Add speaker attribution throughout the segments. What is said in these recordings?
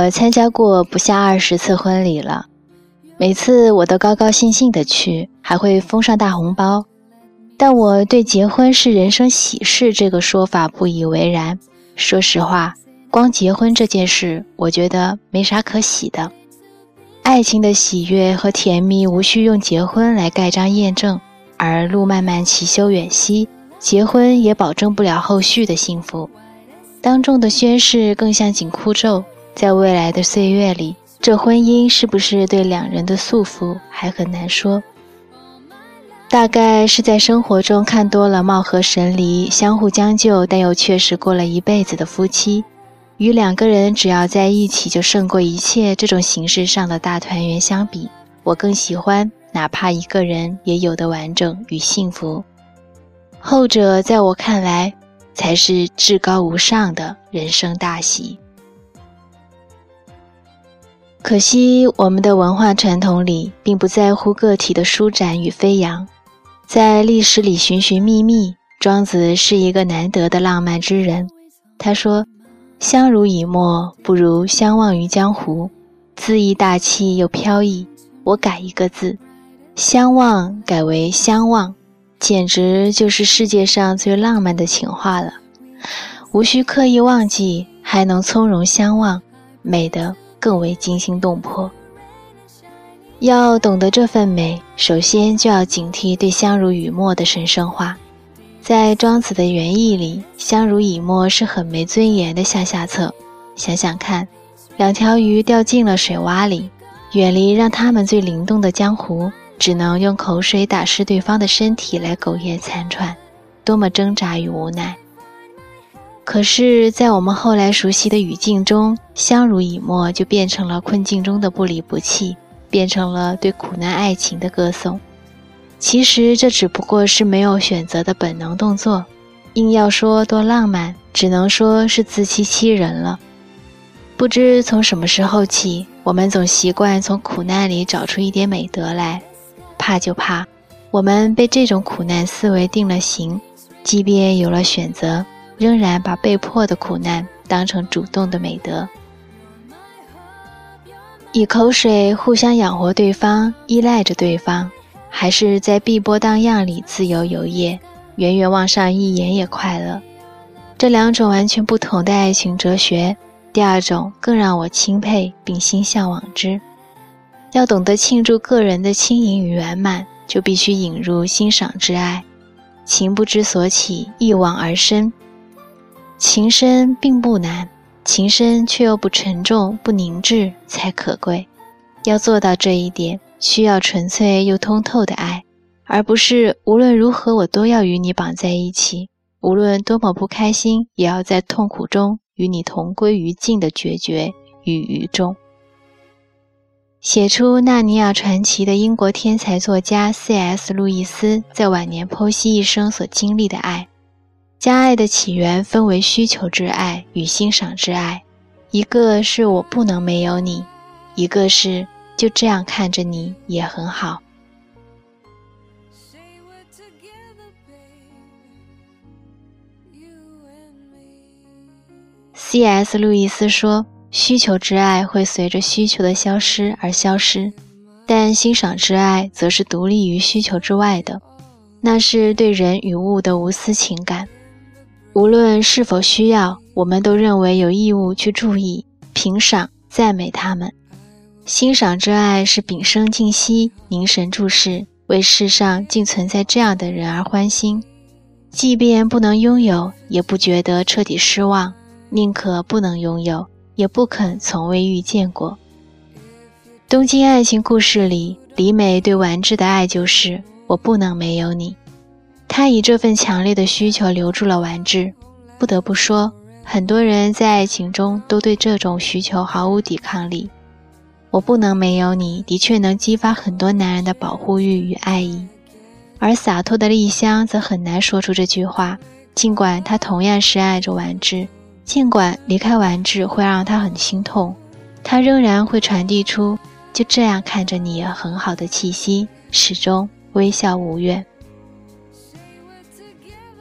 Speaker 1: 我参加过不下二十次婚礼了，每次我都高高兴兴的去，还会封上大红包。但我对结婚是人生喜事这个说法不以为然。说实话，光结婚这件事，我觉得没啥可喜的。爱情的喜悦和甜蜜无需用结婚来盖章验证，而路漫漫其修远兮，结婚也保证不了后续的幸福。当众的宣誓更像紧箍咒。在未来的岁月里，这婚姻是不是对两人的束缚还很难说。大概是在生活中看多了貌合神离、相互将就，但又确实过了一辈子的夫妻，与两个人只要在一起就胜过一切这种形式上的大团圆相比，我更喜欢哪怕一个人也有的完整与幸福。后者在我看来才是至高无上的人生大喜。可惜，我们的文化传统里并不在乎个体的舒展与飞扬。在历史里寻寻觅觅，庄子是一个难得的浪漫之人。他说：“相濡以沫，不如相忘于江湖。”字义大气又飘逸。我改一个字，“相忘”改为“相忘”，简直就是世界上最浪漫的情话了。无需刻意忘记，还能从容相望，美的。更为惊心动魄。要懂得这份美，首先就要警惕对相濡以沫的神圣化。在庄子的原意里，相濡以沫是很没尊严的下下策。想想看，两条鱼掉进了水洼里，远离让它们最灵动的江湖，只能用口水打湿对方的身体来苟延残喘，多么挣扎与无奈！可是，在我们后来熟悉的语境中，相濡以沫就变成了困境中的不离不弃，变成了对苦难爱情的歌颂。其实，这只不过是没有选择的本能动作。硬要说多浪漫，只能说是自欺欺人了。不知从什么时候起，我们总习惯从苦难里找出一点美德来。怕就怕，我们被这种苦难思维定了型，即便有了选择。仍然把被迫的苦难当成主动的美德，以口水互相养活对方，依赖着对方，还是在碧波荡漾里自由游曳，远远望上一眼也快乐。这两种完全不同的爱情哲学，第二种更让我钦佩并心向往之。要懂得庆祝个人的轻盈与圆满，就必须引入欣赏之爱。情不知所起，一往而深。情深并不难，情深却又不沉重、不凝滞才可贵。要做到这一点，需要纯粹又通透的爱，而不是无论如何我都要与你绑在一起，无论多么不开心，也要在痛苦中与你同归于尽的决绝与愚忠。写出《纳尼亚传奇》的英国天才作家 C.S. 路易斯在晚年剖析一生所经历的爱。将爱的起源分为需求之爱与欣赏之爱，一个是我不能没有你，一个是就这样看着你也很好。C.S. 路易斯说：“需求之爱会随着需求的消失而消失，但欣赏之爱则是独立于需求之外的，那是对人与物的无私情感。”无论是否需要，我们都认为有义务去注意、评赏、赞美他们。欣赏之爱是屏声静息、凝神注视，为世上竟存在这样的人而欢心。即便不能拥有，也不觉得彻底失望；宁可不能拥有，也不肯从未遇见过。《东京爱情故事》里，李美对丸治的爱就是“我不能没有你”。他以这份强烈的需求留住了丸治。不得不说，很多人在爱情中都对这种需求毫无抵抗力。我不能没有你，的确能激发很多男人的保护欲与爱意。而洒脱的丽香则很难说出这句话。尽管她同样是爱着丸治，尽管离开丸治会让她很心痛，她仍然会传递出就这样看着你也很好的气息，始终微笑无怨。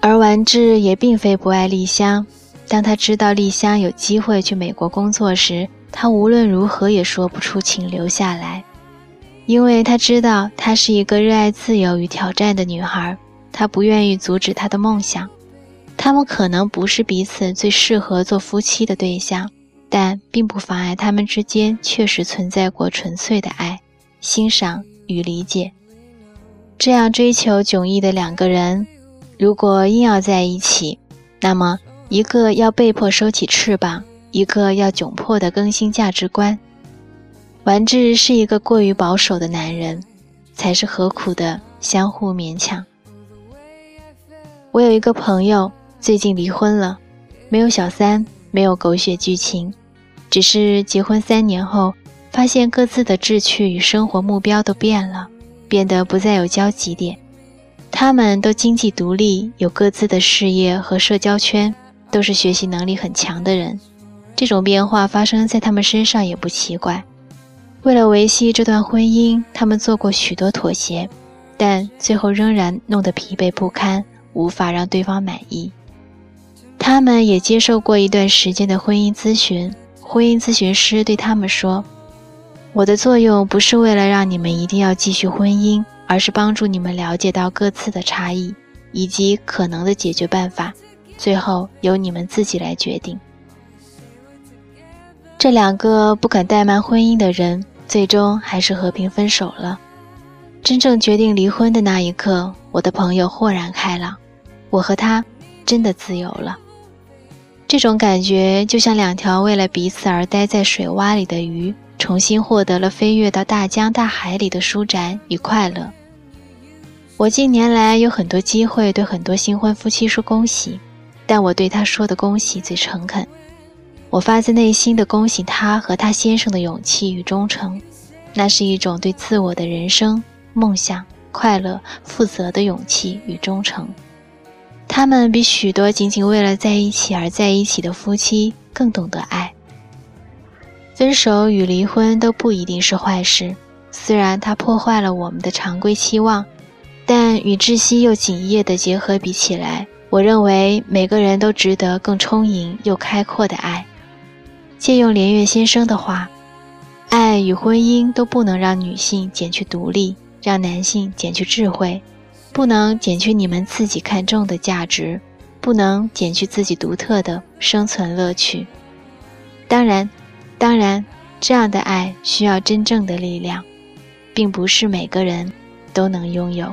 Speaker 1: 而丸治也并非不爱丽香，当他知道丽香有机会去美国工作时，他无论如何也说不出“请留下来”，因为他知道她是一个热爱自由与挑战的女孩，他不愿意阻止她的梦想。他们可能不是彼此最适合做夫妻的对象，但并不妨碍他们之间确实存在过纯粹的爱、欣赏与理解。这样追求迥异的两个人，如果硬要在一起，那么一个要被迫收起翅膀，一个要窘迫地更新价值观。丸治是一个过于保守的男人，才是何苦的相互勉强。我有一个朋友。最近离婚了，没有小三，没有狗血剧情，只是结婚三年后，发现各自的志趣与生活目标都变了，变得不再有交集点。他们都经济独立，有各自的事业和社交圈，都是学习能力很强的人。这种变化发生在他们身上也不奇怪。为了维系这段婚姻，他们做过许多妥协，但最后仍然弄得疲惫不堪，无法让对方满意。他们也接受过一段时间的婚姻咨询，婚姻咨询师对他们说：“我的作用不是为了让你们一定要继续婚姻，而是帮助你们了解到各自的差异以及可能的解决办法，最后由你们自己来决定。”这两个不肯怠慢婚姻的人，最终还是和平分手了。真正决定离婚的那一刻，我的朋友豁然开朗，我和他真的自由了。这种感觉就像两条为了彼此而待在水洼里的鱼，重新获得了飞跃到大江大海里的舒展与快乐。我近年来有很多机会对很多新婚夫妻说恭喜，但我对他说的恭喜最诚恳。我发自内心的恭喜他和他先生的勇气与忠诚，那是一种对自我的人生、梦想、快乐负责的勇气与忠诚。他们比许多仅仅为了在一起而在一起的夫妻更懂得爱。分手与离婚都不一定是坏事，虽然它破坏了我们的常规期望，但与窒息又紧页的结合比起来，我认为每个人都值得更充盈又开阔的爱。借用连岳先生的话：“爱与婚姻都不能让女性减去独立，让男性减去智慧。”不能减去你们自己看重的价值，不能减去自己独特的生存乐趣。当然，当然，这样的爱需要真正的力量，并不是每个人都能拥有。